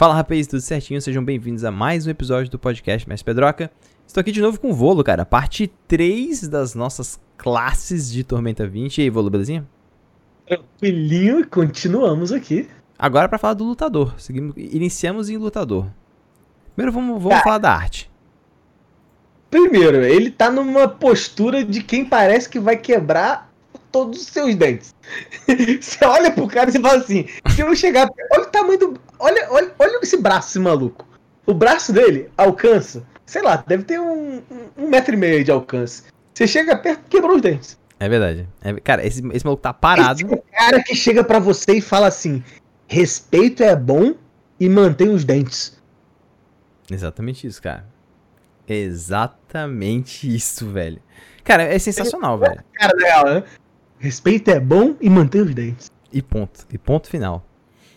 Fala rapaz, tudo certinho? Sejam bem-vindos a mais um episódio do podcast Mestre Pedroca. Estou aqui de novo com o Volo, cara. Parte 3 das nossas classes de Tormenta 20. E aí, Volo, belezinha? Tranquilinho, continuamos aqui. Agora para falar do lutador. Seguimos, iniciamos em lutador. Primeiro vamos, vamos falar da arte. Primeiro, ele tá numa postura de quem parece que vai quebrar todos os seus dentes. você olha pro cara e você fala assim: se eu chegar. Olha o tamanho do. Olha, olha, olha esse braço, esse maluco. O braço dele alcança, sei lá, deve ter um, um, metro e meio de alcance. Você chega perto quebrou os dentes. É verdade. É, cara, esse, esse maluco tá parado. Esse é o cara que chega para você e fala assim: respeito é bom e mantém os dentes. Exatamente isso, cara. Exatamente isso, velho. Cara, é sensacional, velho. Cara dela, né? Respeito é bom e mantém os dentes. E ponto. E ponto final.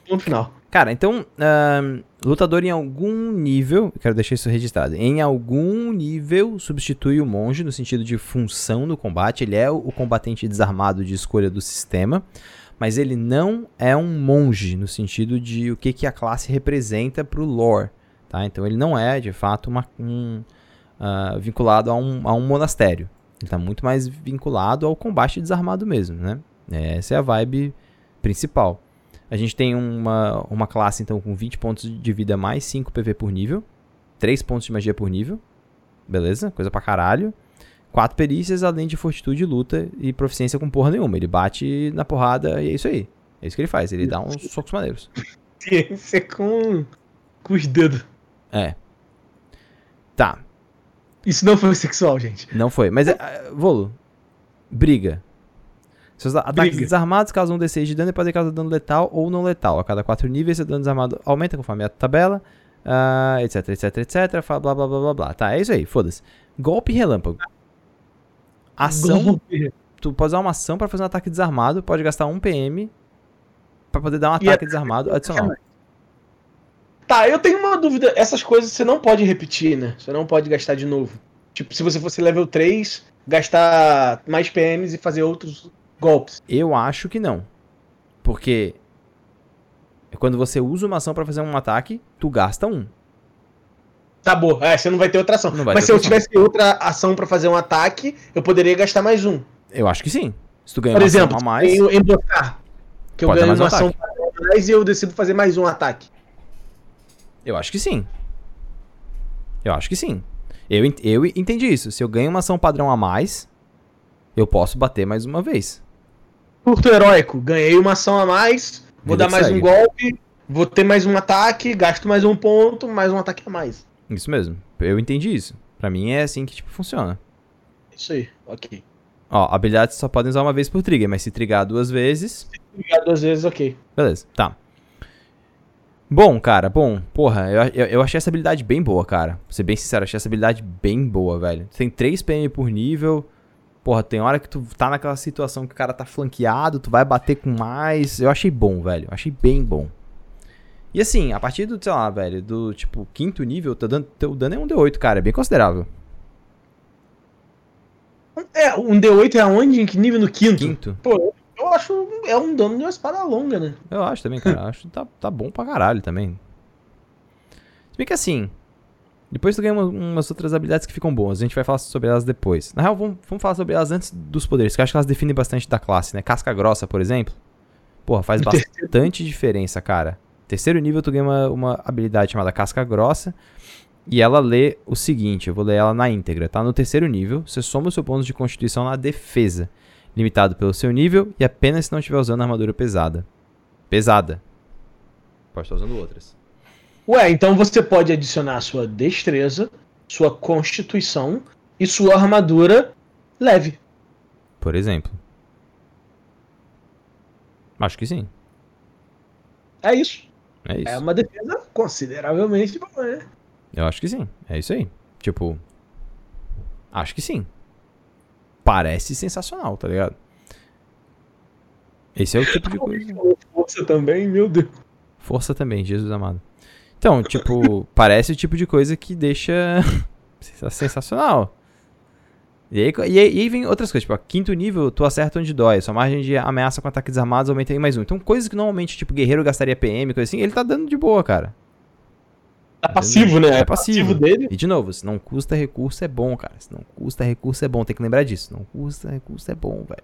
Ponto final. Cara, então, uh, lutador em algum nível, quero deixar isso registrado, em algum nível substitui o monge no sentido de função no combate, ele é o combatente desarmado de escolha do sistema, mas ele não é um monge no sentido de o que, que a classe representa pro lore, tá? Então ele não é, de fato, uma, um, uh, vinculado a um, a um monastério. Ele tá muito mais vinculado ao combate desarmado mesmo, né? Essa é a vibe principal. A gente tem uma, uma classe, então, com 20 pontos de vida mais 5 PV por nível. 3 pontos de magia por nível. Beleza? Coisa pra caralho. 4 perícias, além de fortitude, luta e proficiência com porra nenhuma. Ele bate na porrada e é isso aí. É isso que ele faz. Ele dá uns socos maneiros. Ciência com, com os dedos. É. Tá. Isso não foi sexual, gente. Não foi. Mas, uh, Volo, briga. Seus ataques briga. desarmados causam um D6 de dano e podem causar dano letal ou não letal. A cada 4 níveis, seu dano desarmado aumenta conforme a tabela, uh, etc, etc, etc, blá, blá, blá, blá, blá. Tá, é isso aí, foda-se. Golpe relâmpago. Ação. Golpe. Tu pode usar uma ação para fazer um ataque desarmado, pode gastar 1 PM para poder dar um ataque é... desarmado adicional. Tá, eu tenho uma dúvida. Essas coisas você não pode repetir, né? Você não pode gastar de novo. Tipo, se você fosse level 3, gastar mais PMs e fazer outros golpes. Eu acho que não. Porque quando você usa uma ação para fazer um ataque, tu gasta um. Tá bom, é, você não vai ter outra ação. Mas se eu tivesse outra ação para fazer um ataque, eu poderia gastar mais um. Eu acho que sim. Se tu ganhar Por uma exemplo, ação a mais. Por exemplo, Que eu ganho uma ação a mais e eu decido fazer mais um ataque. Eu acho que sim. Eu acho que sim. Eu, eu entendi isso. Se eu ganho uma ação padrão a mais, eu posso bater mais uma vez. Curto heróico, ganhei uma ação a mais, vou Vida dar mais segue. um golpe, vou ter mais um ataque, gasto mais um ponto, mais um ataque a mais. Isso mesmo. Eu entendi isso. Pra mim é assim que tipo funciona. Isso aí, ok. Ó, habilidades só podem usar uma vez por trigger, mas se trigar duas vezes. Se trigar duas vezes, ok. Beleza, tá. Bom, cara, bom, porra, eu, eu, eu, achei essa habilidade bem boa, cara. Vou ser bem sincero, achei essa habilidade bem boa, velho. Tem 3 PM por nível. Porra, tem hora que tu tá naquela situação que o cara tá flanqueado, tu vai bater com mais. Eu achei bom, velho. Achei bem bom. E assim, a partir do, sei lá, velho, do tipo quinto nível, teu dano, teu dano é um D8, cara. É bem considerável. É, um D8 é aonde? Em que nível? No quinto? Quinto. Pô, eu acho é um dano de uma espada longa, né? Eu acho também, cara. acho que tá, tá bom pra caralho também. Se bem que assim, depois tu ganha umas outras habilidades que ficam boas. A gente vai falar sobre elas depois. Na real, vamos, vamos falar sobre elas antes dos poderes, que eu acho que elas definem bastante da classe, né? Casca grossa, por exemplo. Porra, faz bastante diferença, cara. Terceiro nível, tu ganha uma, uma habilidade chamada Casca Grossa. E ela lê o seguinte, eu vou ler ela na íntegra, tá? No terceiro nível, você soma o seu ponto de constituição na defesa limitado pelo seu nível e apenas se não estiver usando armadura pesada. Pesada. Pode estar usando outras. Ué, então você pode adicionar sua destreza, sua constituição e sua armadura leve. Por exemplo. Acho que sim. É isso. É isso. É uma defesa consideravelmente boa, né? Eu acho que sim. É isso aí. Tipo. Acho que sim parece sensacional, tá ligado? Esse é o tipo de coisa. Força também, meu Deus. Força também, Jesus amado. Então, tipo, parece o tipo de coisa que deixa sensacional. E aí, e, aí, e aí, vem outras coisas, tipo, ó, quinto nível, tu acerta onde dói, sua margem de ameaça com ataques armados aumenta em mais um. Então, coisas que normalmente, tipo, guerreiro gastaria PM, coisa assim, ele tá dando de boa, cara. É passivo, né? É passivo. dele. E de novo, se não custa recurso é bom, cara. Se não custa recurso é bom. Tem que lembrar disso. Não custa recurso é bom, velho.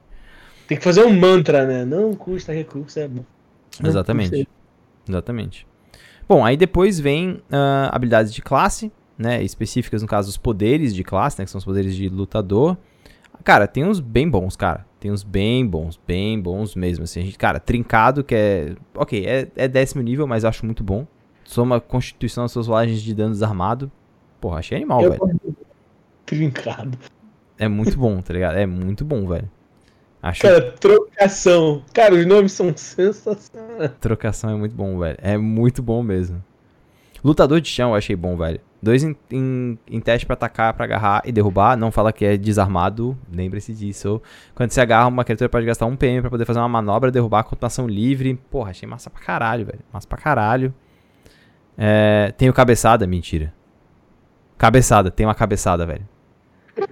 Tem que fazer um mantra, né? Não custa recurso, é bom. Não Exatamente. Exatamente. Bom, aí depois vem ah, habilidades de classe, né? Específicas, no caso, os poderes de classe, né? Que são os poderes de lutador. Cara, tem uns bem bons, cara. Tem uns bem bons, bem bons mesmo. Assim, a gente, cara, trincado, que é. Ok, é, é décimo nível, mas acho muito bom. Soma constituição das suas rolagens de dano desarmado. Porra, achei animal, Eu- velho. Trincado. É muito bom, tá ligado? É muito bom, velho. Acho Cara, trocação. Cara, os nomes são sensacionais. Trocação é muito bom, velho. É muito bom mesmo. Lutador de chão eu achei bom, velho. Dois em, em, em teste pra atacar, pra agarrar e derrubar. Não fala que é desarmado. Lembre-se disso. Quando você agarra, uma criatura pode gastar um PM pra poder fazer uma manobra, derrubar com ação livre. Porra, achei massa pra caralho, velho. Massa pra caralho. É, tem o cabeçada, mentira. Cabeçada, tem uma cabeçada, velho.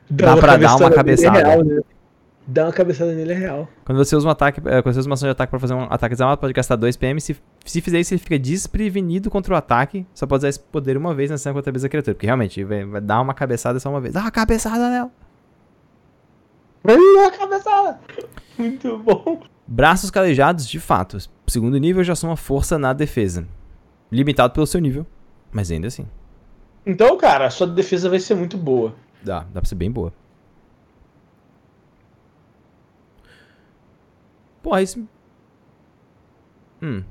Dá uma pra dar uma cabeçada é cabeçada. real, né? Dá uma cabeçada nele é real. Quando você usa um ataque, eh, quando você usa uma ação de ataque pra fazer um ataque desarmado, pode gastar 2 PM. Se, se fizer isso, ele fica desprevenido contra o ataque. Só pode usar esse poder uma vez na cena contra a da criatura. Porque realmente vai, vai dar uma cabeçada só uma vez. Dá uma cabeçada nela. Dá uma cabeçada. Muito bom. Braços calejados, de fato. Segundo nível já soma força na defesa. Limitado pelo seu nível. Mas ainda assim. Então, cara, a sua defesa vai ser muito boa. Dá, dá pra ser bem boa. Porra, isso. Hum.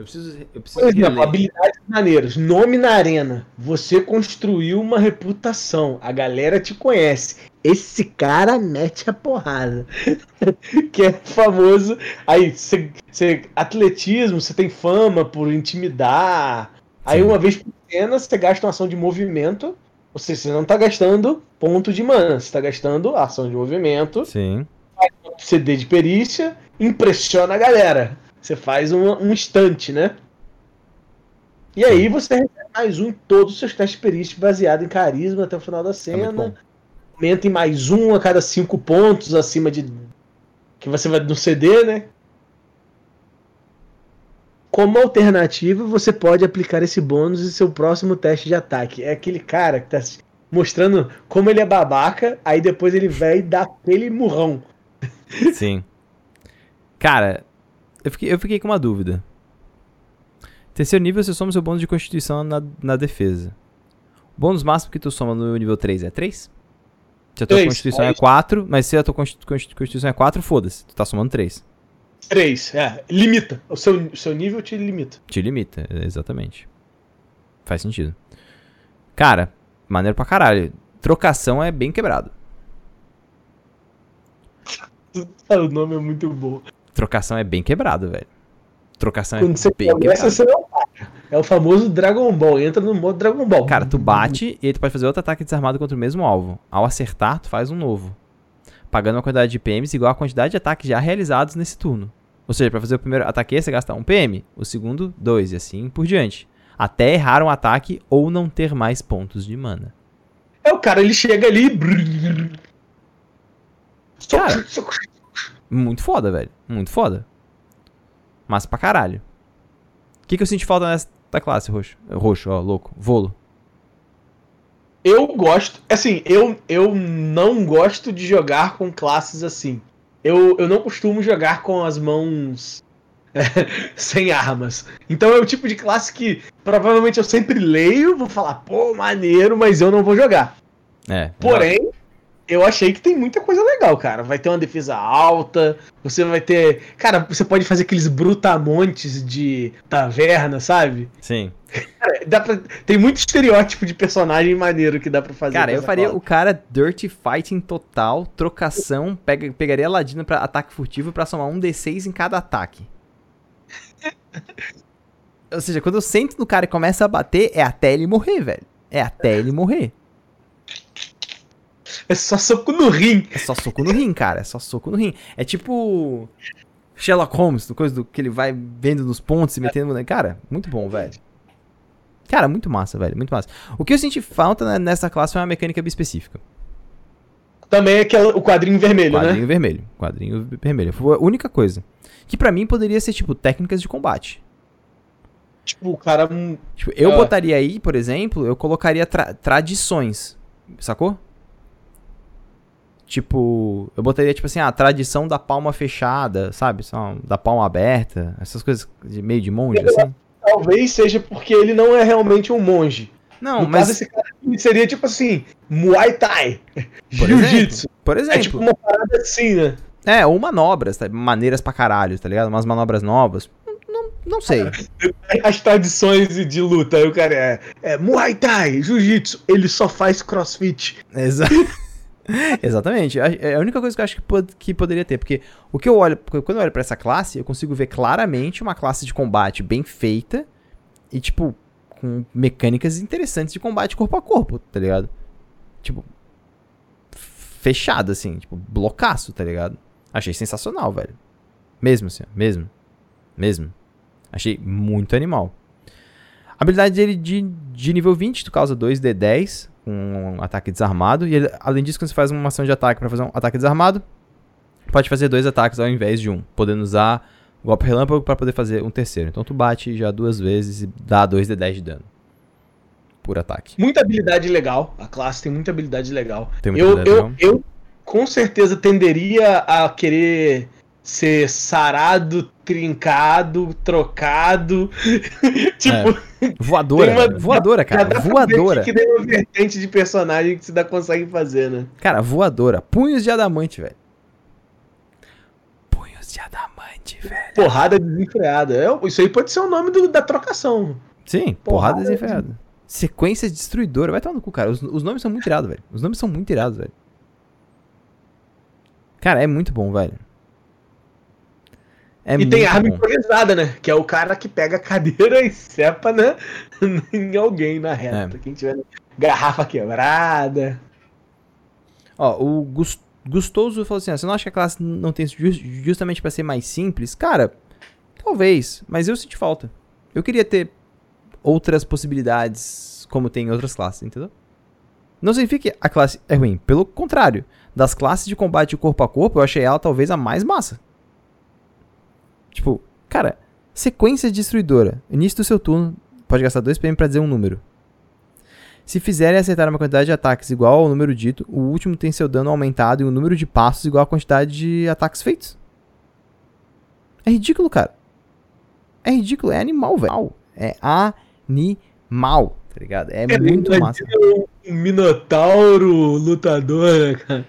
Eu preciso. Eu preciso Por exemplo, habilidades maneiras. Nome na arena. Você construiu uma reputação. A galera te conhece. Esse cara mete a porrada. que é famoso. Aí, você, você- atletismo, você tem fama por intimidar. Aí, Sim. uma vez por cena, você gasta uma ação de movimento. Ou seja, você não tá gastando ponto de mana. Você tá gastando ação de movimento. Sim. CD de perícia, impressiona a galera. Você faz um, um instante, né? E aí você recebe mais um em todos os seus testes perícia baseado em carisma até o final da É cena. bom. Aumenta em mais um a cada cinco pontos acima de. Que você vai no CD, né? Como alternativa, você pode aplicar esse bônus em seu próximo teste de ataque. É aquele cara que tá mostrando como ele é babaca, aí depois ele vai e dá aquele murrão. Sim. Cara, eu fiquei, eu fiquei com uma dúvida. Terceiro nível, você soma seu bônus de constituição na, na defesa. O bônus máximo que tu soma no nível 3 é 3? Se a tua Três, constituição é é 4, mas se a tua constitu- constitu- constituição é 4, foda-se. Tu tá somando 3. 3, é. Limita. O seu, o seu nível te limita. Te limita, é, exatamente. Faz sentido. Cara, maneiro pra caralho. Trocação é bem quebrado. O nome é muito bom. Trocação é bem quebrado, velho. Trocação é Quando você bem começa, quebrado. você não para. É o famoso Dragon Ball. Entra no modo Dragon Ball. Cara, tu bate e aí tu pode fazer outro ataque desarmado contra o mesmo alvo. Ao acertar, tu faz um novo. Pagando uma quantidade de PMs igual à quantidade de ataques já realizados nesse turno. Ou seja, pra fazer o primeiro ataque você gasta 1 PM, o segundo 2 e assim por diante. Até errar um ataque ou não ter mais pontos de mana. É o cara, ele chega ali. Cara. Muito foda, velho. Muito foda. Massa pra caralho. O que, que eu senti falta nessa classe, roxo? Roxo, ó, louco. Volo. Eu gosto. Assim, eu, eu não gosto de jogar com classes assim. Eu, eu não costumo jogar com as mãos sem armas. Então é o tipo de classe que provavelmente eu sempre leio, vou falar, pô, maneiro, mas eu não vou jogar. É. Porém, eu achei que tem muita coisa legal, cara. Vai ter uma defesa alta, você vai ter. Cara, você pode fazer aqueles brutamontes de taverna, sabe? Sim. Cara, dá pra... Tem muito estereótipo de personagem maneiro que dá pra fazer. Cara, eu faria o cara Dirty Fighting total, trocação, pega, pegaria a Ladino pra ataque furtivo pra somar um D6 em cada ataque. Ou seja, quando eu sento no cara e começa a bater, é até ele morrer, velho. É até ele morrer. É só soco no rim. É só soco no rim, cara. É só soco no rim. É tipo Sherlock Holmes, do coisa do que ele vai vendo nos pontos e metendo. no- Cara, muito bom, velho. Cara, muito massa, velho. Muito massa. O que eu senti falta né, nessa classe foi uma mecânica bem específica. Também é aquele, o quadrinho vermelho, Quadrinho né? vermelho. Quadrinho vermelho. Foi a única coisa. Que pra mim poderia ser, tipo, técnicas de combate. Tipo, o cara. hum, Tipo, eu Ah. botaria aí, por exemplo, eu colocaria tra- tradições. Sacou? Tipo, eu botaria, tipo assim, a tradição da palma fechada, sabe? Só Da palma aberta, essas coisas de meio de monge, assim. Talvez seja porque ele não é realmente um monge. Não, no mas, caso, esse cara seria tipo assim: Muay Thai, por Jiu-Jitsu. exemplo, por É exemplo, tipo uma parada assim, né? é, ou manobras, tá? maneiras pra caralho, tá ligado? Umas manobras novas. Não, não, sei. As tradições de luta. Aí o cara é, é Muay Thai, Jiu-Jitsu. Ele só faz crossfit. Exa- Exatamente. É a única coisa que eu acho que, pod- que poderia ter. Porque o que eu olho. Quando eu olho pra essa classe, eu consigo ver claramente uma classe de combate bem feita e, tipo, com mecânicas interessantes de combate corpo a corpo, tá ligado? Tipo. Fechado, assim, tipo, blocaço, tá ligado? Achei sensacional, velho. Mesmo, assim, mesmo. Mesmo. Achei muito animal. A habilidade dele de, de nível 20, tu causa 2d10 com um ataque desarmado. E ele- além disso, quando você faz uma ação de ataque pra fazer um ataque desarmado, pode fazer dois ataques ao invés de um, podendo usar golpe relâmpago pra poder fazer um terceiro. Então tu bate já duas vezes e dá 2d10 de dano por ataque. Muita habilidade legal. A classe tem muita habilidade legal. Tem muita Eu, habilidade eu, legal. eu com certeza tenderia a querer ser sarado, trincado, trocado. tipo, Voadora, tem uma- voadora, cara, dá voadora. Que, tem uma vertente de personagem que você ainda consegue fazer, né? Cara, voadora. Punhos de adamante, velho. Punhos de adamante, velho. Porrada desenfreada. É, isso aí pode ser o nome do- da trocação. Sim, porrada Porrada desenfreada. Sequência destruidora. Vai tomar no cu, cara. Os, os nomes são muito irados, velho. Os nomes são muito irados, velho. Cara, é muito bom, velho. É e tem arma bom. improvisada, né? Que é o cara que pega a cadeira e cepa né? em alguém na reta. É. Quem tiver garrafa quebrada. Ó, o Gus- Gustoso falou assim: ó, você não acha que a classe não tem jus- justamente pra ser mais simples? Cara, talvez, mas eu senti falta. Eu queria ter outras possibilidades como tem em outras classes, entendeu? Não significa que a classe é ruim, pelo contrário. Das classes de combate corpo a corpo, eu achei ela talvez a mais massa. Tipo, cara, sequência destruidora. Início do seu turno, pode gastar 2 PM pra dizer um número. Se fizerem acertar uma quantidade de ataques igual ao número dito, o último tem seu dano aumentado e o número de passos igual à quantidade de ataques feitos. É ridículo, cara. É ridículo, é animal, velho. É animal, tá ligado? É muito massa. Um minotauro lutador, né, cara?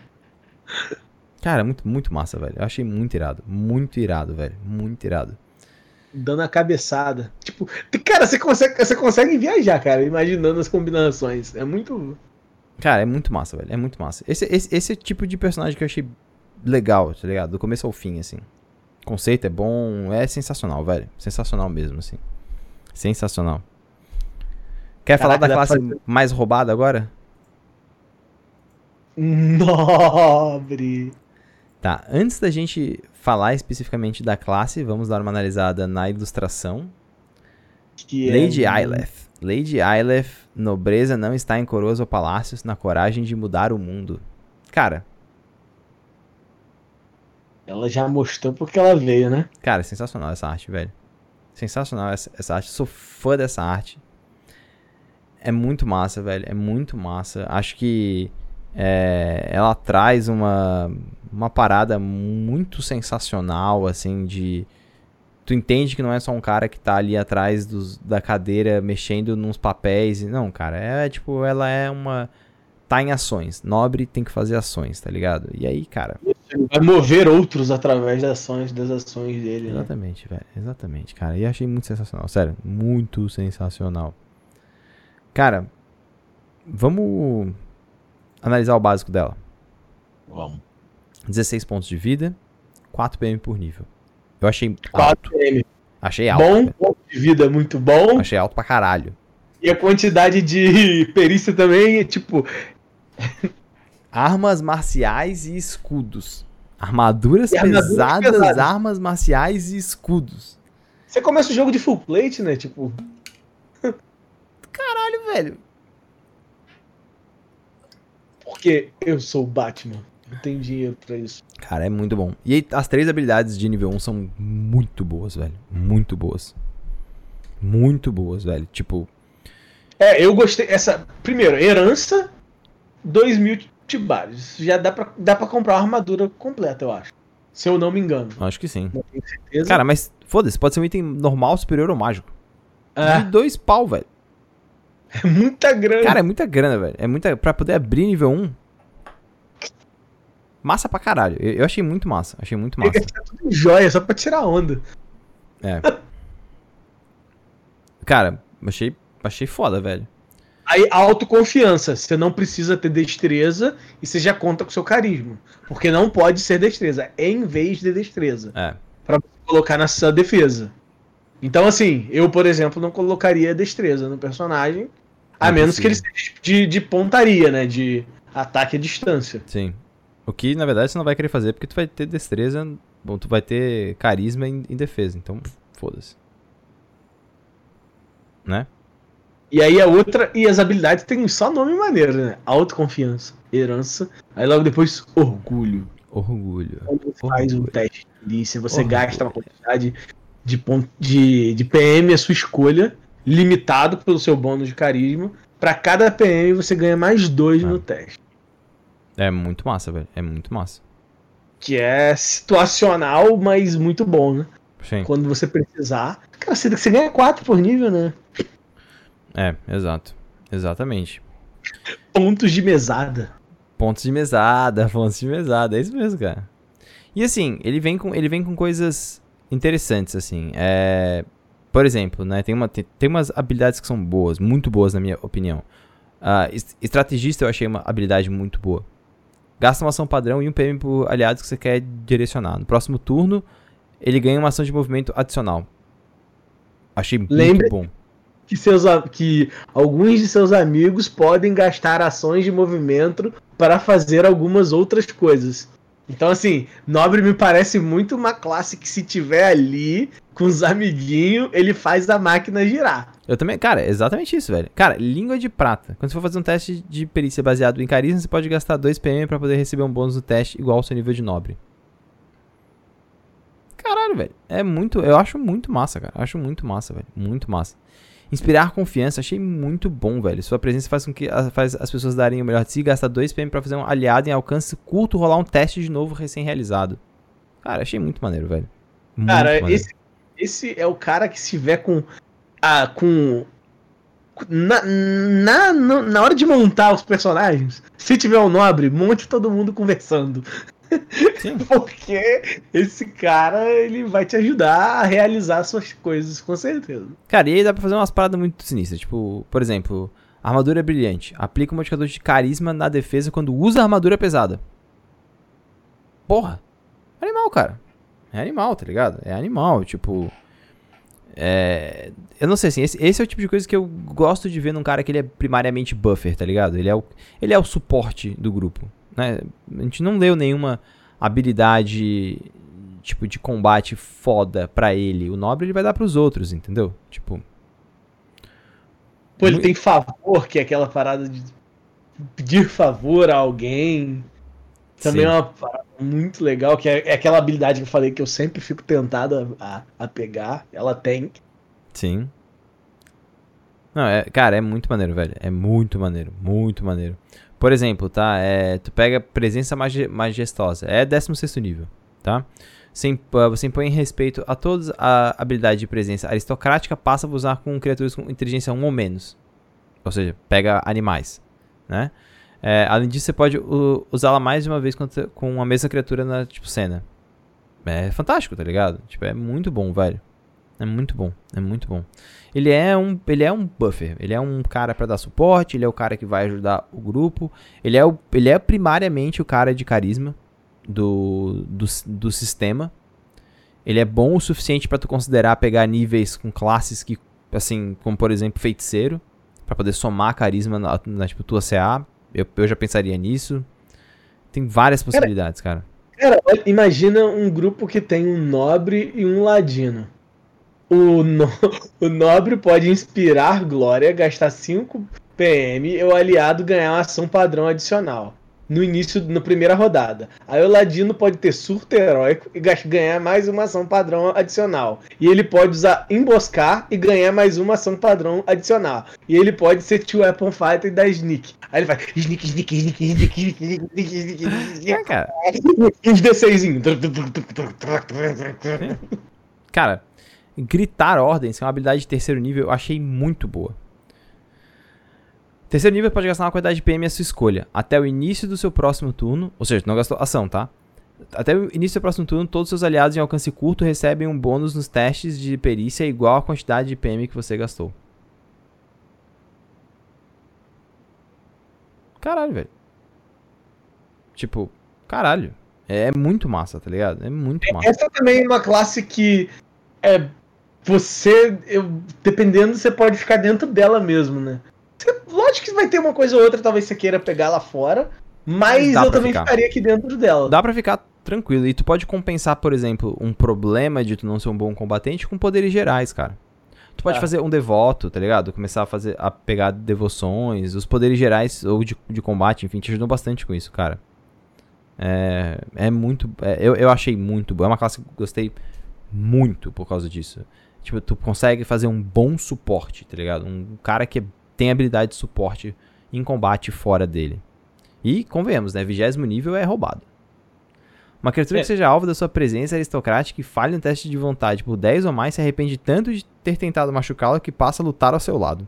Cara, é muito, muito massa, velho. Eu achei muito irado. Muito irado, velho. Muito irado. Dando a cabeçada. Tipo, cara, você consegue, você consegue viajar, cara, imaginando as combinações. É muito. Cara, é muito massa, velho. É muito massa. Esse, esse, esse é o tipo de personagem que eu achei legal, tá ligado? Do começo ao fim, assim. O conceito é bom, é sensacional, velho. Sensacional mesmo, assim. Sensacional. Quer falar Caraca, da dá pra classe mais roubada agora? Nobre. Tá, antes da gente falar especificamente da classe, vamos dar uma analisada na ilustração. Que é- Lady Aileth. Lady Aileth, nobreza não está em coroas ou palácios, na coragem de mudar o mundo. Cara, Ela já mostrou porque ela veio, né? Cara, é sensacional essa arte, velho. Sensacional essa, essa arte. Sou fã dessa arte. É muito massa, velho. É muito massa. Acho que é, ela traz uma, uma parada muito sensacional, assim, de. Tu entende que não é só um cara que tá ali atrás dos, da cadeira mexendo nos papéis. e- Não, cara, é tipo, ela é uma. Tá em ações. Nobre tem que fazer ações, tá ligado? E aí, cara. Vai mover outros através das ações, das ações dele, né? Exatamente, velho. Exatamente, cara. E achei muito sensacional. Sério, muito sensacional. Cara, vamos analisar o básico dela. Vamos. 16 pontos de vida, 4 PM por nível. Eu achei 4 alto. PM. Achei alto. Bom, ponto de vida muito bom. Achei alto pra caralho. E a quantidade de perícia também é tipo. Armas marciais e escudos. Armaduras E armaduras pesadas, pesadas. armas marciais e escudos. Você começa o jogo de full plate, né? Tipo, Caralho, velho. Porque eu sou o Batman. Não tem dinheiro pra isso. Cara, é muito bom. E as três habilidades de nível 1 são muito boas, velho. Muito boas. Muito boas, velho. Tipo. É, eu gostei. Essa. Primeiro, herança, 2 mil tibares. Já dá pra, dá pra comprar uma armadura completa, eu acho. Se eu não me engano. Acho que sim. Não tenho certeza. Cara, mas foda-se, pode ser um item normal, superior ou mágico. É, De dois pau, velho. é muita grana. Cara, é muita grana, velho. É muita. Pra poder abrir nível 1. Massa pra caralho. Eu, eu achei muito massa. Achei muito massa. gastar tudo em joia só pra tirar onda. É. Cara, achei, achei foda, velho. Aí, autoconfiança. Você não precisa ter destreza e você já conta com seu carisma. Porque não pode ser destreza. É em vez de destreza. É. Pra colocar na sua defesa. Então, assim, eu, por exemplo, não colocaria destreza no personagem. A menos que ele seja de, de pontaria, né? De ataque à distância. Sim. O que, na verdade, você não vai querer fazer porque tu vai ter destreza. Bom, tu vai ter carisma em, em defesa. Então, foda-se. Né? E aí a outra, e as habilidades tem só nome maneiro, né? Autoconfiança, herança, aí logo depois orgulho. Orgulho. Quando faz um Orgulho. teste de polícia, você Orgulho. gasta uma quantidade de, pon- de, de PM à sua escolha, limitado pelo seu bônus de carisma. Pra cada PM você ganha mais dois Ah. no teste. É muito massa, velho. É muito massa. Que é situacional, mas muito bom, né? Sim. Quando você precisar. Cara, você, você ganha quatro por nível, né? É, exato. Exatamente. Pontos de mesada. Pontos de mesada, pontos de mesada, é isso mesmo, cara. E assim, ele vem com, ele vem com coisas interessantes, assim. É, por exemplo, né, tem, uma, tem, tem umas habilidades que são boas, muito boas na minha opinião. Ah, es- estrategista eu achei uma habilidade muito boa. Gasta uma ação padrão e um PM por aliados que você quer direcionar. No próximo turno, ele ganha uma ação de movimento adicional. Achei muito Lembre- bom. que, seus, que alguns de seus amigos podem gastar ações de movimento para fazer algumas outras coisas. Então, assim, Nobre me parece muito uma classe que se tiver ali com os amiguinhos, ele faz a máquina girar. Eu também, cara, exatamente isso, velho. Cara, língua de prata. Quando você for fazer um teste de perícia baseado em carisma, você pode gastar 2 PM pra poder receber um bônus do teste igual ao seu nível de nobre. Caralho, velho. É muito, eu acho muito massa, cara. Acho muito massa, velho. Muito massa. Inspirar confiança, achei muito bom, velho. Sua presença faz com que a- faz as pessoas darem o melhor de si, gastar 2 PM pra fazer um aliado em alcance curto rolar um teste de novo recém-realizado. Cara, achei muito maneiro, velho. Muito Cara, maneiro. esse, esse é o cara que se tiver com. Ah, com. Na, na, na hora de montar os personagens, se tiver um nobre, monte todo mundo conversando. Sim. Porque esse cara, ele vai te ajudar a realizar suas coisas, com certeza. Cara, e aí dá pra fazer umas paradas muito sinistras. Tipo, por exemplo, armadura brilhante. Aplica um modificador de carisma na defesa quando usa armadura pesada. Porra. É animal, cara. É animal, tá ligado? É animal, tipo. É. Eu não sei assim, esse, esse é o tipo de coisa que eu gosto de ver num cara que ele é primariamente buffer, tá ligado? Ele é o, ele é o suporte do grupo. Né? A gente não leu nenhuma habilidade tipo de combate foda pra ele. O nobre ele vai dar pros outros, entendeu? Tipo, Pô, ele tem favor, que é aquela parada de pedir favor a alguém. Também Sim. é uma parada muito legal, que é, é aquela habilidade que eu falei que eu sempre fico tentado a, a pegar. Ela tem. Sim. Não, é, cara, é muito maneiro, velho. É muito maneiro, muito maneiro. Por exemplo, tá? É, tu pega presença majestosa. É 16 nível, tá? Você, você impõe respeito a todas a habilidade de presença aristocrática, passa a usar com criaturas com inteligência 1 ou menos. Ou seja, pega animais, né? É, além disso, você pode usá-la mais de uma vez com a mesma criatura na tipo, cena. É fantástico, tá ligado? Tipo, é muito bom, velho. É muito bom, é muito bom. Ele é um, ele é um buffer, ele é um cara pra dar suporte, ele é o cara que vai ajudar o grupo, ele é, o, ele é primariamente o cara de carisma do, do, do sistema. Ele é bom o suficiente pra tu considerar pegar níveis com classes que, assim, como por exemplo feiticeiro, pra poder somar carisma na, na tipo, tua CA. Eu, eu já pensaria nisso. Tem várias possibilidades, cara. Cara, imagina um grupo que tem um nobre e um ladino. O, no- o nobre pode inspirar glória, gastar 5 PM e o aliado ganhar uma ação padrão adicional. no início, na primeira rodada. Aí o Ladino pode ter surto heróico e ganhar mais uma ação padrão adicional. E ele pode usar emboscar e ganhar mais uma ação padrão adicional. E ele pode ser Two Weapon Fighter e dar sneak. Aí ele faz sneak, sneak, sneak, sneak, sneak, sneak, sneak, sneak. É, cara. Uns D6. Cara, gritar ordens, que é uma habilidade de terceiro nível, eu achei muito boa. Terceiro nível pode gastar uma quantidade de PM à sua escolha, até o início do seu próximo turno, ou seja, não gastou ação, tá? Até o início do seu próximo turno, todos os seus aliados em alcance curto recebem um bônus nos testes de perícia igual à quantidade de PM que você gastou. Caralho, velho. Tipo, caralho. É muito massa, tá ligado? É muito massa. Essa também é uma classe que é você, eu, dependendo, você pode ficar dentro dela mesmo, né? Você, lógico que vai ter uma coisa ou outra, talvez você queira pegar lá fora, mas Dá eu também ficar. ficaria aqui dentro dela. Dá pra ficar tranquilo. E tu pode compensar, por exemplo, um problema de tu não ser um bom combatente com poderes gerais, cara. Tu pode Tá. fazer um devoto, tá ligado? Começar a fazer a pegar devoções, os poderes gerais ou de, de combate, enfim, te ajudam bastante com isso, cara. É, é muito. é, eu, eu achei muito bom. É uma classe que gostei muito por causa disso. Tipo, tu consegue fazer um bom suporte, tá ligado? Um cara que tem habilidade de suporte em combate fora dele. E, convenhamos, né? Vigésimo nível é roubado. Uma criatura É. que seja alvo da sua presença aristocrática e falhe no teste de vontade por 10 ou mais se arrepende tanto de ter tentado machucá-lo que passa a lutar ao seu lado.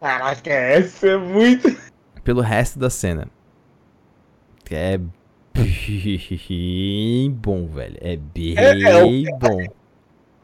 Caraca, essa é muito. Pelo resto da cena. É bem bom, velho. É bem É, é bom.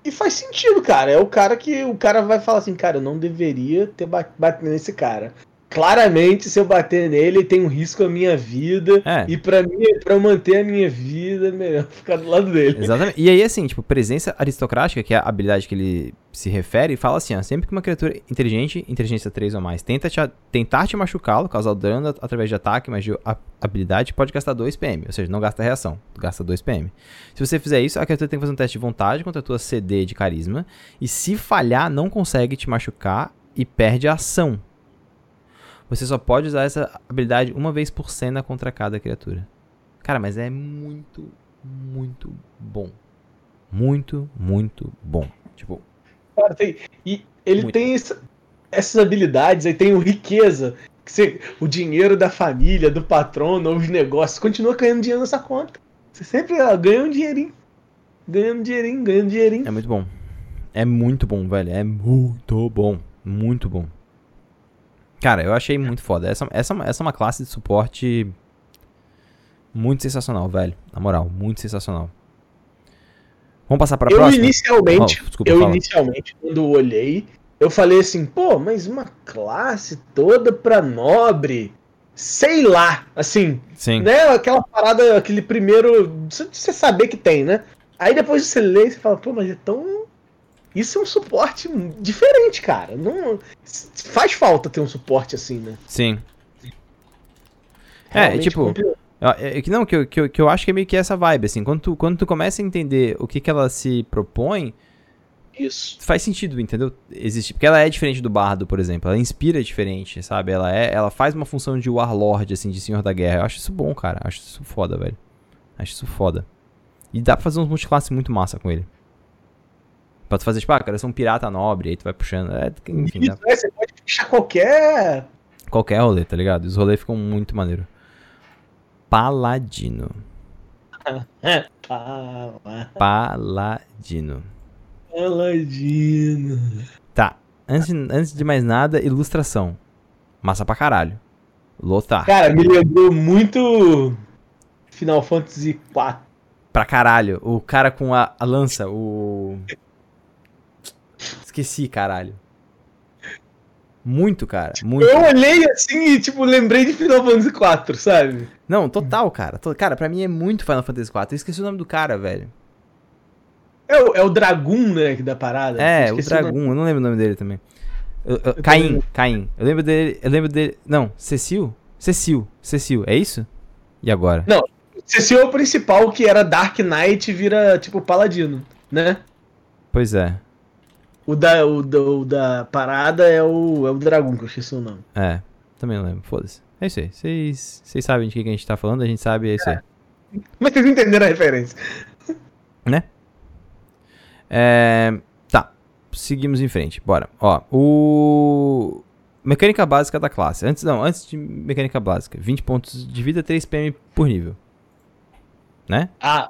E faz sentido, cara. É o cara que o cara vai falar assim, cara, eu não deveria ter ba- batido nesse cara. Claramente, se eu bater nele, tem um risco à minha vida. É. E pra mim, pra eu manter a minha vida, é melhor ficar do lado dele. Exatamente. E aí, assim, tipo, presença aristocrática, que é a habilidade que ele se refere, fala assim, ó, sempre que uma criatura inteligente, inteligência 3 ou mais, tenta te, tentar te machucá-lo, causar dano at- através de ataque, mas de habilidade, pode gastar 2 PM. Ou seja, não gasta reação, gasta 2 PM. Se você fizer isso, a criatura tem que fazer um teste de vontade contra a tua CD de carisma, e se falhar, não consegue te machucar e perde a ação. Você só pode usar essa habilidade uma vez por cena contra cada criatura. Cara, mas é muito, muito bom. Muito, muito bom. Tipo, Cara, tem- e ele Muito. tem essa- essas habilidades, aí tem o riqueza, que você- o dinheiro da família, do patrono, os negócios, continua ganhando dinheiro nessa conta. Você sempre ó, ganha um dinheirinho. Ganhando dinheirinho, ganhando dinheirinho. é muito bom. É muito bom, velho. É muito bom. Muito bom. Cara, eu achei muito foda. Essa, essa, essa é uma classe de suporte muito sensacional, velho. Na moral, muito sensacional. Vamos passar pra eu próxima? inicialmente, Oh, desculpa, eu fala. inicialmente, quando olhei, eu falei assim, pô, mas uma classe toda pra nobre, sei lá, assim, Sim. né? Aquela parada, aquele primeiro, você saber que tem, né? Aí depois você lê e você fala, pô, mas é tão isso é um suporte diferente, cara. Não faz falta ter um suporte assim, né? Sim. É, Realmente tipo, complicado. É, é não, que eu, que, eu, que eu acho que é meio que essa vibe, assim. Quando tu, quando tu começa a entender o que, que ela se propõe, isso. faz sentido, entendeu? Existe. Porque ela é diferente do bardo, por exemplo. Ela inspira diferente, sabe? Ela é. Ela faz uma função de warlord, assim, de senhor da guerra. Eu acho isso bom, cara. Eu acho isso foda, velho. Acho isso foda. E dá pra fazer uns multiclasse muito massa com ele. Pra tu fazer, tipo, ah, cara, eu sou um pirata nobre, aí tu vai puxando. É, enfim, Isso, é, você pode fechar qualquer. qualquer rolê, tá ligado? Os rolês ficam muito maneiro. Paladino. É, pala- Paladino. Paladino. Tá. Antes, antes de mais nada, ilustração. Massa pra caralho. Lotar. Cara, me lembrou muito Final Fantasy IV. Pra caralho. O cara com a, a lança, o. Esqueci, caralho. Muito, cara. Muito. Eu olhei assim e, tipo, lembrei de Final Fantasy IV, sabe? Não, total, cara. Cara, pra mim é muito Final Fantasy IV. Eu esqueci o nome do cara, velho. É o, é o Dragoon, né, que da parada. É, o nome. Dragon. Eu não lembro o nome dele também. Eu- eu- Caim, Caim. Eu lembro dele. Eu lembro dele. Não, Cecil? Cecil. Cecil, é isso? E agora? Cecil é o principal, que era Dark Knight, vira, tipo, Paladino, né? Pois é. O da, o da, o da parada é o, é o Dragoon, que eu esqueci o nome. É, também não lembro, foda-se. É isso aí. Vocês vocês sabem de que que a gente tá falando, a gente sabe, é isso aí. Mas vocês entenderam a referência. Né? É, tá. Seguimos em frente. Bora. Ó, o. Mecânica básica da classe. Antes, não, antes de mecânica básica. 20 pontos de vida, 3 PM por nível. Né? Ah,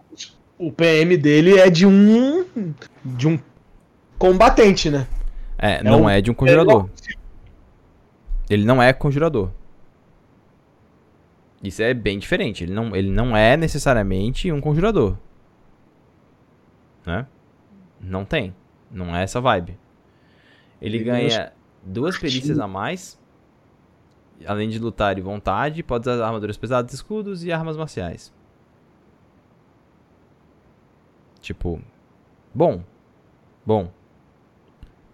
o PM dele é de um. de um combatente, né? É, não um- é de um conjurador. Ele não é conjurador. Isso é bem diferente. Ele não, ele não é necessariamente um conjurador. Né? Não tem. Não é essa vibe. Ele Ele ganha duas perícias a mais. Além de lutar e vontade, pode usar armaduras pesadas, escudos e armas marciais. Tipo, bom. Bom.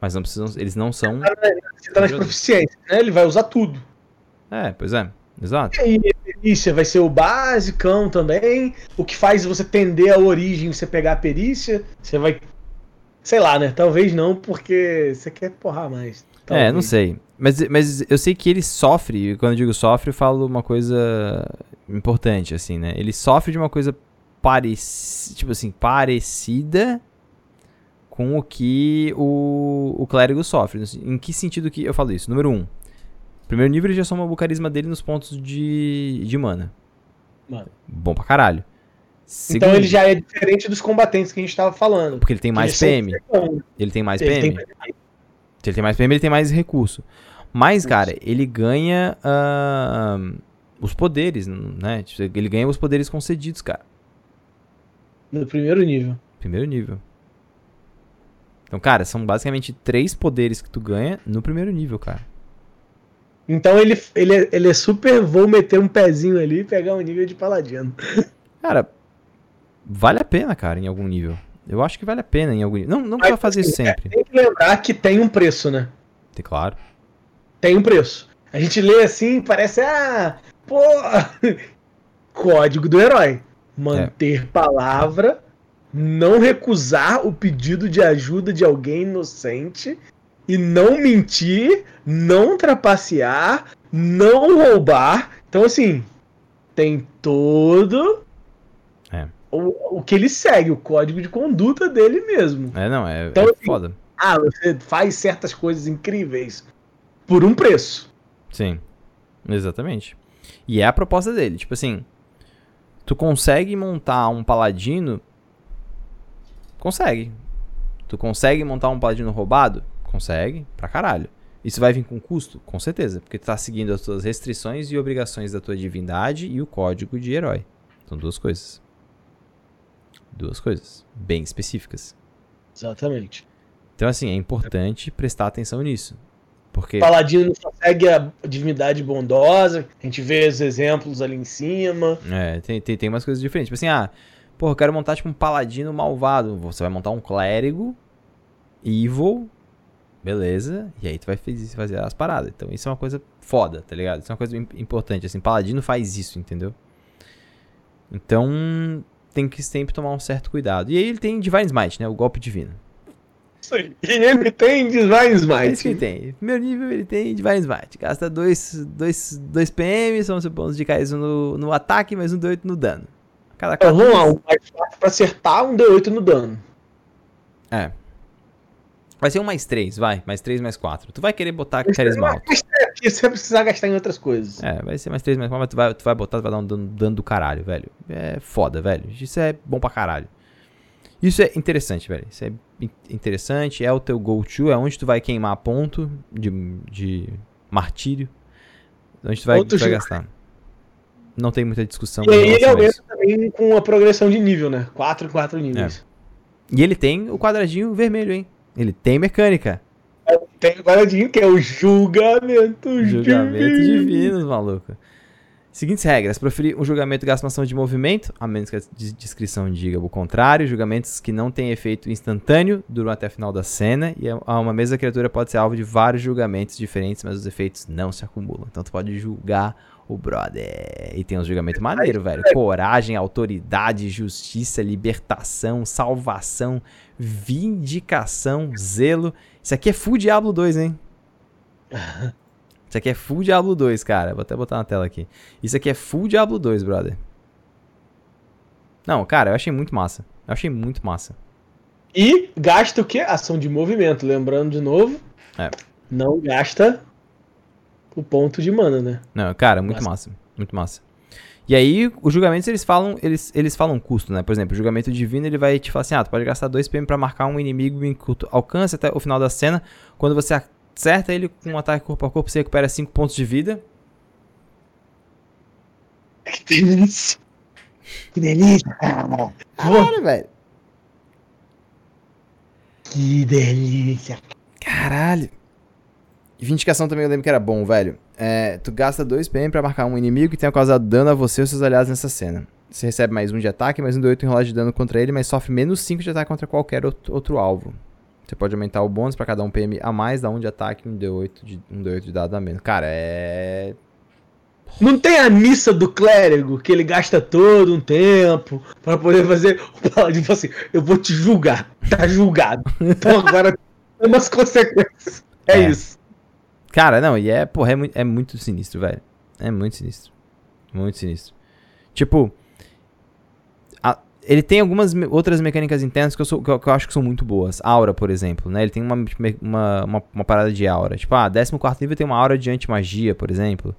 Mas não precisam, eles não são. Você tá nas proficiências, né? Ele vai usar tudo. É, pois é. Exato. E aí, a perícia vai ser o basicão também. O que faz você tender a origem, você pegar a perícia. Você vai. Sei lá, né? Talvez não, porque você quer porrar mais. É, não Talvez. sei. Mas, mas eu sei que ele sofre, e quando eu digo sofre, eu falo uma coisa importante, assim, né? Ele sofre de uma coisa parecida, tipo assim, parecida com o que o, o clérigo sofre. Em que sentido que eu falo isso? Número um, primeiro nível ele já soma o carisma dele nos pontos de, de mana. Mano. Bom pra caralho. Então Segundo, ele já é diferente dos combatentes que a gente tava falando. Porque ele tem mais Eles PM. Ele tem mais Ele PM. tem- Se ele tem mais PM, ele tem mais recurso. Mas, cara, ele ganha ah, os poderes, né? Tipo, Ele ganha os poderes concedidos, cara. No primeiro nível. Primeiro nível. Então, cara, são basicamente três poderes que tu ganha no primeiro nível, cara. Então ele, ele, é, ele é super. Vou meter um pezinho ali e pegar um nível de paladino. Cara, vale a pena, cara, em algum nível. Eu acho que vale a pena em algum nível. Não, não Mas, precisa fazer isso assim, sempre. Tem que lembrar que tem um preço, né? Tem Claro. Tem um preço. A gente lê assim, parece, ah, pô, código do herói. Manter É. palavra, não recusar o pedido de ajuda de alguém inocente e não mentir, não trapacear, não roubar. Então, assim, tem todo É. o, o que ele segue, o código de conduta dele mesmo. É, não, é, Então, é assim, foda. Ah, você faz certas coisas incríveis por um preço. Sim. Exatamente. E é a proposta dele. Tipo assim, tu consegue montar um paladino. Consegue. Tu consegue montar um paladino roubado? Consegue, pra caralho. Isso vai vir com custo? Com certeza, porque tu tá seguindo as tuas restrições e obrigações da tua divindade e o código de herói. São duas coisas. Duas coisas bem específicas. Exatamente. Então, assim, é importante prestar atenção nisso. Porque. Paladino só segue a divindade bondosa. A gente vê os exemplos ali em cima. É, tem, tem, tem umas coisas diferentes. Tipo assim, ah, porra, eu quero montar tipo um paladino malvado. Você vai montar um clérigo, evil, beleza, e aí tu vai faz- fazer as paradas. Então isso é uma coisa foda, tá ligado? Isso é uma coisa im- importante, assim, paladino faz isso, entendeu? Então tem que sempre tomar um certo cuidado. E aí ele tem Divine Smite, né, o golpe divino. Isso aí. E ele tem Divine É isso que ele Smite. tem. Primeiro nível ele tem Divine Smite. Gasta 2 dois, dois PM, são seus bônus de cair no, no ataque, mais um D8 no dano. Cada lá, um mais fácil pra acertar um D8 no dano. É. Vai ser um mais 3, vai. Mais 3, mais 4. Tu vai querer botar carisma alto. É você vai precisar gastar em outras coisas. É, vai ser mais 3, mais 4, mas tu vai, tu vai botar, tu vai dar um dano, dano do caralho, velho. É foda, velho. Isso é bom pra caralho. Isso é interessante, velho. Isso é in- interessante, é o teu go-to, é onde tu vai queimar ponto de, de martírio. Onde tu vai, tu vai gastar. Não tem muita discussão E aí ele aumenta também com a progressão de nível, né? 4 em 4 níveis. E ele tem o quadradinho vermelho, hein? Ele tem mecânica. Tem o guardadinho que é o julgamento, Julgamento divino, maluco. Seguintes regras: proferir um julgamento gasta uma ação de movimento, a menos que a des- descrição diga o contrário. Julgamentos que não têm efeito instantâneo duram até o final da cena. E uma mesma criatura pode ser alvo de vários julgamentos diferentes, mas os efeitos não se acumulam. Então tu pode julgar o brother. E tem uns julgamentos maneiro, velho. Coragem, autoridade, justiça, libertação, salvação, vindicação, zelo. Isso aqui é Full Diablo 2, hein? Isso aqui é full Diablo 2, cara. Vou até botar na tela aqui. Isso aqui é full Diablo 2, brother. Não, cara, eu achei muito massa. Eu achei muito massa. E gasta o quê? Ação de movimento. Lembrando de novo. É. Não gasta o ponto de mana, né? Não, cara, muito massa. Muito massa. E aí, os julgamentos, eles falam, eles, eles falam custo, né? Por exemplo, o julgamento divino, ele vai te falar assim, ah, tu pode gastar 2 PM pra marcar um inimigo em curto alcance até o final da cena. Quando você acerta ele com um ataque corpo a corpo, você recupera 5 pontos de vida. Que delícia! Que delícia! Caralho, velho. Que delícia! Caralho. Vindicação também eu lembro que era bom, velho. É, tu gasta 2 PM pra marcar um inimigo que tenha causado dano a você ou seus aliados nessa cena. Você recebe mais um de ataque, mais um de 8 em rolagem de dano contra ele, mas sofre menos 5 de ataque contra qualquer outro, outro alvo. Você pode aumentar o bônus pra cada um PM a mais, dá um de ataque e um D8 de, um D8 de dado a menos. Cara, é. Não tem a missa do clérigo que ele gasta todo um tempo pra poder fazer o paladino fala assim: eu vou te julgar, tá julgado. Então agora tem umas consequências. É, É. isso. Cara, não, e é, porra, é, é muito sinistro, velho. É muito sinistro. Muito sinistro. Tipo, a- ele tem algumas me- outras mecânicas internas que eu, sou- que eu- que eu acho que são muito boas. Aura, por exemplo, né? Ele tem uma, uma, uma, uma parada de aura. Tipo, ah, 14 nível tem uma aura de anti-magia, por exemplo.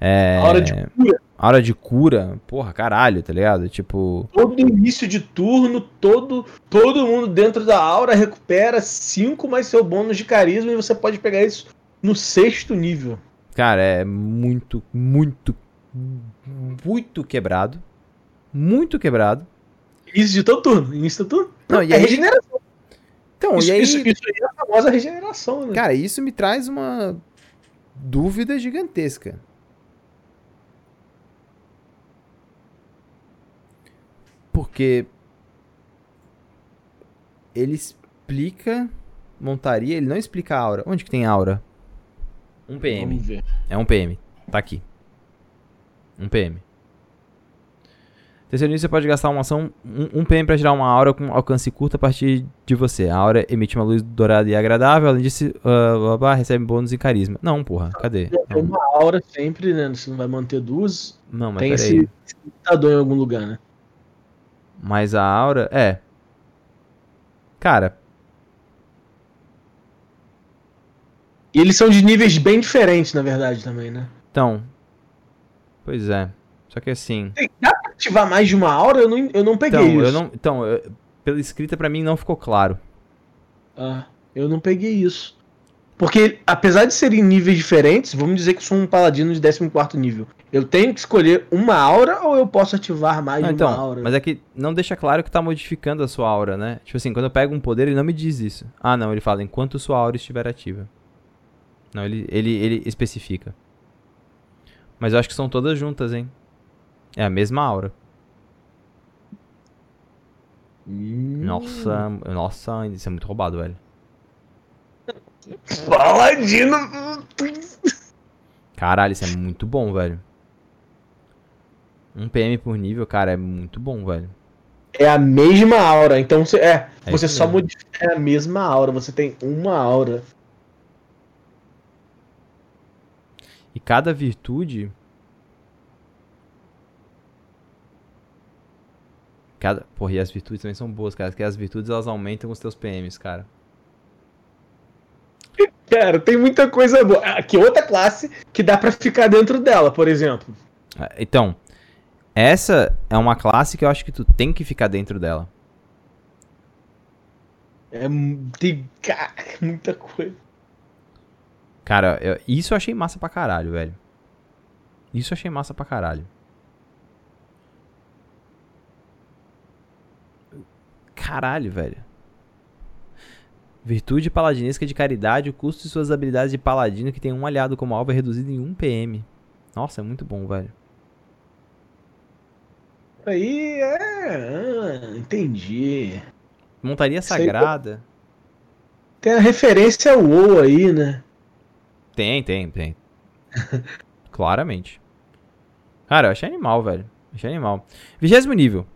É, Aura de cura. Aura de cura. Porra, caralho, tá ligado? Tipo. Todo início de turno, todo, todo mundo dentro da aura recupera 5 mais seu bônus de carisma e você pode pegar isso no sexto nível. Cara, é muito, muito, muito quebrado. Muito quebrado. Início de todo turno. Início de todo turno. Não, e é aí- regeneração. Então, Isso, e aí. isso, isso aí é a famosa regeneração, né? Cara, isso me traz uma dúvida gigantesca. Porque ele explica montaria, ele não explica a aura. Onde que tem aura? Um PM. Vamos ver. É um PM. Tá aqui. Um PM. Terceiro nível, você pode gastar uma ação, um, um PM pra tirar uma aura com alcance curto a partir de você. A aura emite uma luz dourada e agradável, além disso, ah, blá, blá, recebe bônus em carisma. Não, porra, cadê? Tem uma aura sempre, né? Você não vai manter duas. não mas tem peraí. esse, esse limitador em algum lugar, né? Mas a aura, é. Cara, E eles são de níveis bem diferentes, na verdade, também, né? então. Pois é. Só que assim. Dá pra ativar mais de uma aura? Eu não, eu não peguei Então, isso. eu não. Então, eu- pela escrita pra mim não ficou claro. Ah, eu não peguei isso. Porque, apesar de serem níveis diferentes, vamos dizer que eu sou um paladino de 14 nível. Eu tenho que escolher uma aura ou eu posso ativar mais Não, de então, uma aura? mas é que não deixa claro que tá modificando a sua aura, né? Tipo assim, quando eu pego um poder, ele não me diz isso. Ah, não, ele fala enquanto sua aura estiver ativa. Não, ele, ele, ele especifica. Mas eu acho que são todas juntas, hein? É a mesma aura. Hum, Nossa, nossa, isso é muito roubado, velho. Paladino. Caralho, isso é muito bom, velho. Um PM por nível, cara, é muito bom, velho. É a mesma aura. Então você. É, É você só mesmo. modifica é a mesma aura. Você tem uma aura. E cada virtude. Cada... Porra, e as virtudes também são boas, cara. Porque as virtudes elas aumentam os teus PMs, cara. Cara, tem muita coisa boa. Aqui, outra classe que dá pra ficar dentro dela, por exemplo. Ah, Então, essa é uma classe que eu acho que tu tem que ficar dentro dela. É, tem cara, muita coisa. Cara, eu- isso eu achei massa pra caralho, velho. Isso eu achei massa pra caralho. Caralho, velho. Virtude paladinesca de caridade, o custo de suas habilidades de paladino que tem um aliado como alvo é reduzido em 1 PM. Nossa, é muito bom, velho. Aí é. ah, entendi. Montaria sagrada. Tem a referência ao WoW aí, né? Tem, tem, tem. Claramente. Cara, eu achei animal, velho. Achei animal. Vigésimo nível.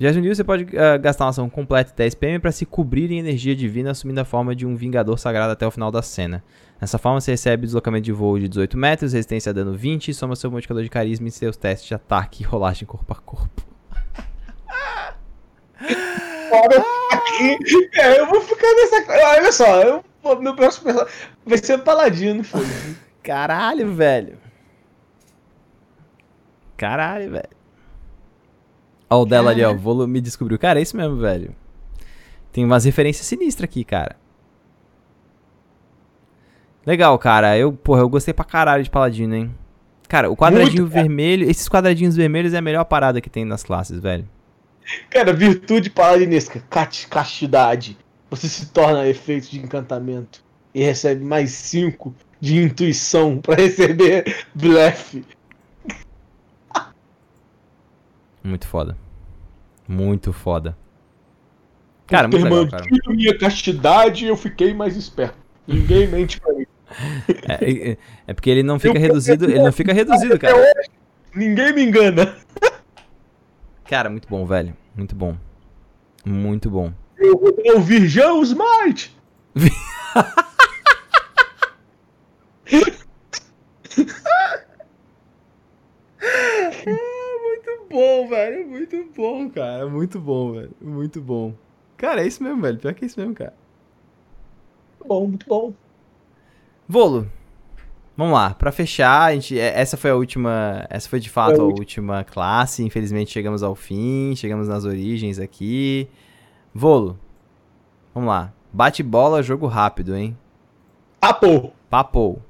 Já nível você pode uh, gastar uma ação completa 10 PM para se cobrir em energia divina, assumindo a forma de um Vingador Sagrado até o final da cena. Dessa forma, você recebe deslocamento de voo de 18 metros, resistência a dano 20 e soma seu modificador de carisma em seus testes de ataque e rolagem corpo a corpo. é, eu vou ficar nessa. Olha só, eu, meu próximo personagem vai ser o Paladino, filho. Caralho, velho. Caralho, velho. Ó, o dela ali, ó. Volume descobriu. Cara, é isso mesmo, velho. Tem umas referências sinistras aqui, cara. Legal, cara. Eu, porra, eu gostei pra caralho de Paladino, hein? Cara, o quadradinho Muito, vermelho, esses quadradinhos vermelhos é a melhor parada que tem nas classes, velho. Cara, virtude paladinesca, castidade. Você se torna efeito de encantamento e recebe mais 5 de intuição para receber blefe. Muito foda. Muito foda. Cara, muito legal, cara. minha castidade eu fiquei mais esperto. Ninguém mente pra mim. É, é, é porque ele não fica eu reduzido, ele não fica reduzido, cara. Ninguém me engana. Cara, muito bom, velho. Muito bom. Muito bom. Eu vou ter o Virgão Smite! muito bom, velho. Muito bom, cara. Muito bom, velho. Muito bom. Cara, é isso mesmo, velho. Pior que é isso mesmo, cara. Muito bom, muito bom. Volo. Vamos lá, para fechar, a gente, é, essa foi a última, essa foi de fato foi a última classe, infelizmente chegamos ao fim, chegamos nas origens aqui. Volo, vamos lá, bate bola, jogo rápido, hein? Papo! Papo.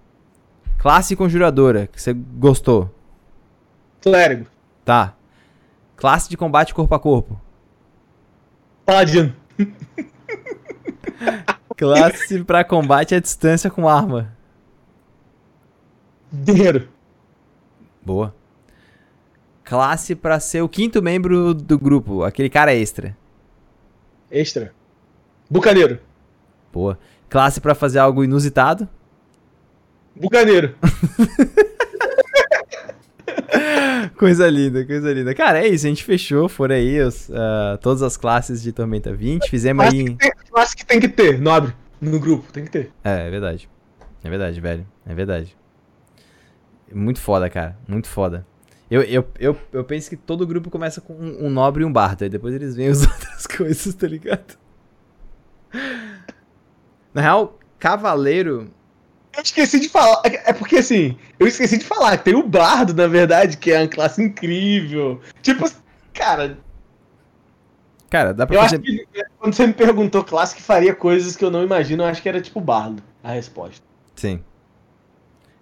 Classe conjuradora, que você gostou? Clérigo. Tá. Classe de combate corpo a corpo. Paladino. Classe para combate à distância com arma. Dinheiro. Boa. Classe para ser o quinto membro do grupo, aquele cara extra. Extra. Bucaneiro. Boa. Classe para fazer algo inusitado. Bucaneiro. coisa linda, coisa linda. Cara, é isso, a gente fechou, foram aí os, uh, todas as classes de Tormenta 20. Fizemos classe aí. Que tem, classe que tem que ter, nobre, no grupo, tem que ter. É, é verdade. É verdade, velho. É verdade. Muito foda, cara. Muito foda. Eu, eu, eu, eu penso que todo grupo começa com um, um nobre e um bardo. Aí depois eles veem as outras coisas, tá ligado? Na real, cavaleiro. Eu esqueci de falar. É, é porque assim, eu esqueci de falar. Tem o bardo, na verdade, que é uma classe incrível. Tipo, cara. Cara, dá pra eu fazer. Acho que, quando você me perguntou classe que faria coisas que eu não imagino, eu acho que era tipo bardo a resposta. Sim.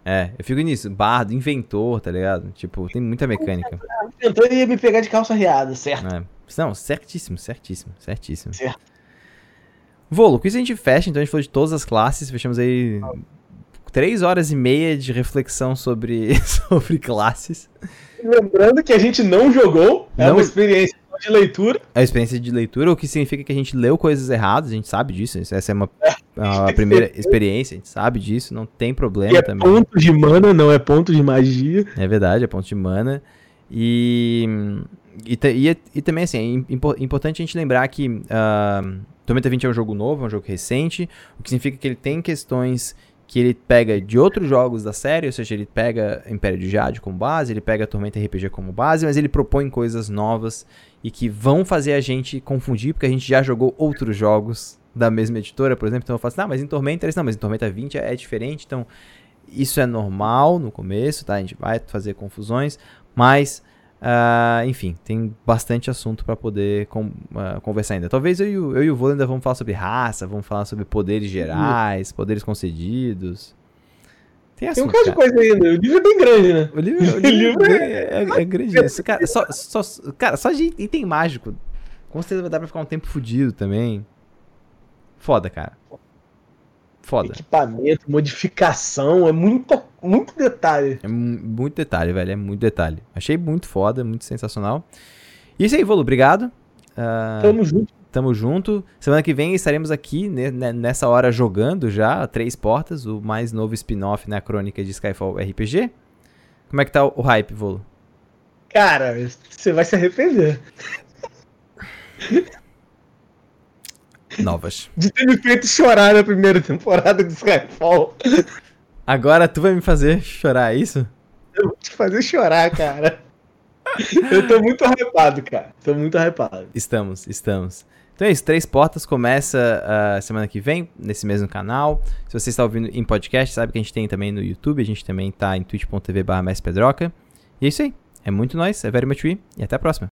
É, eu fico nisso, bardo, inventor, tá ligado? Tipo, tem muita mecânica. Inventor ia me pegar de calça riada, certo? É. Não, certíssimo, certíssimo, certíssimo. Certo. Volo, com isso a gente fecha, então a gente falou de todas as classes, fechamos aí três horas e meia de reflexão sobre, sobre classes. Lembrando que a gente não jogou, é não... uma experiência de leitura. É a experiência de leitura, o que significa que a gente leu coisas erradas, a gente sabe disso. Essa é uma, a primeira experiência, a gente sabe disso, não tem problema e é também. ponto de mana, não é ponto de magia. É verdade, é ponto de mana. E, e, e, e também, assim, é importante a gente lembrar que uh, Tormenta 20 é um jogo novo, é um jogo recente, o que significa que ele tem questões que ele pega de outros jogos da série, ou seja, ele pega Império de Jade como base, ele pega Tormenta RPG como base, mas ele propõe coisas novas e que vão fazer a gente confundir, porque a gente já jogou outros jogos da mesma editora, por exemplo, então eu falo assim, ah, mas em Tormenta, não, mas em Tormenta 20 é, é diferente, então isso é normal no começo, tá? A gente vai fazer confusões, mas, uh, enfim, tem bastante assunto para poder com, uh, conversar ainda. Talvez eu e, o, eu e o Vô ainda vamos falar sobre raça, vamos falar sobre poderes gerais, poderes concedidos. Tem, assunto, Tem um caso de coisa ainda. O livro é bem grande, né? O livro, o livro é, é, é, é grande. Isso, cara, só, só, cara, só de item mágico. Com certeza vai dar pra ficar um tempo fudido também. Foda, cara. Foda. Equipamento, modificação, é muita, muito detalhe. É muito detalhe, velho. É muito detalhe. Achei muito foda, muito sensacional. E isso aí, Volo, obrigado. Uh, Tamo junto. Tamo junto. Semana que vem estaremos aqui nessa hora jogando já Três Portas, o mais novo spin-off na crônica de Skyfall RPG. Como é que tá o hype, Volo? Cara, você vai se arrepender. Novas. De ter me feito chorar na primeira temporada de Skyfall. Agora tu vai me fazer chorar, é isso? Eu vou te fazer chorar, cara. Eu tô muito hypado, cara. Tô muito hypado. Estamos, estamos. Então é isso, Três Portas começa uh, semana que vem, nesse mesmo canal. Se você está ouvindo em podcast, sabe que a gente tem também no YouTube, a gente também tá em twitch.tv barra E é isso aí. É muito nóis, é very much we, e até a próxima.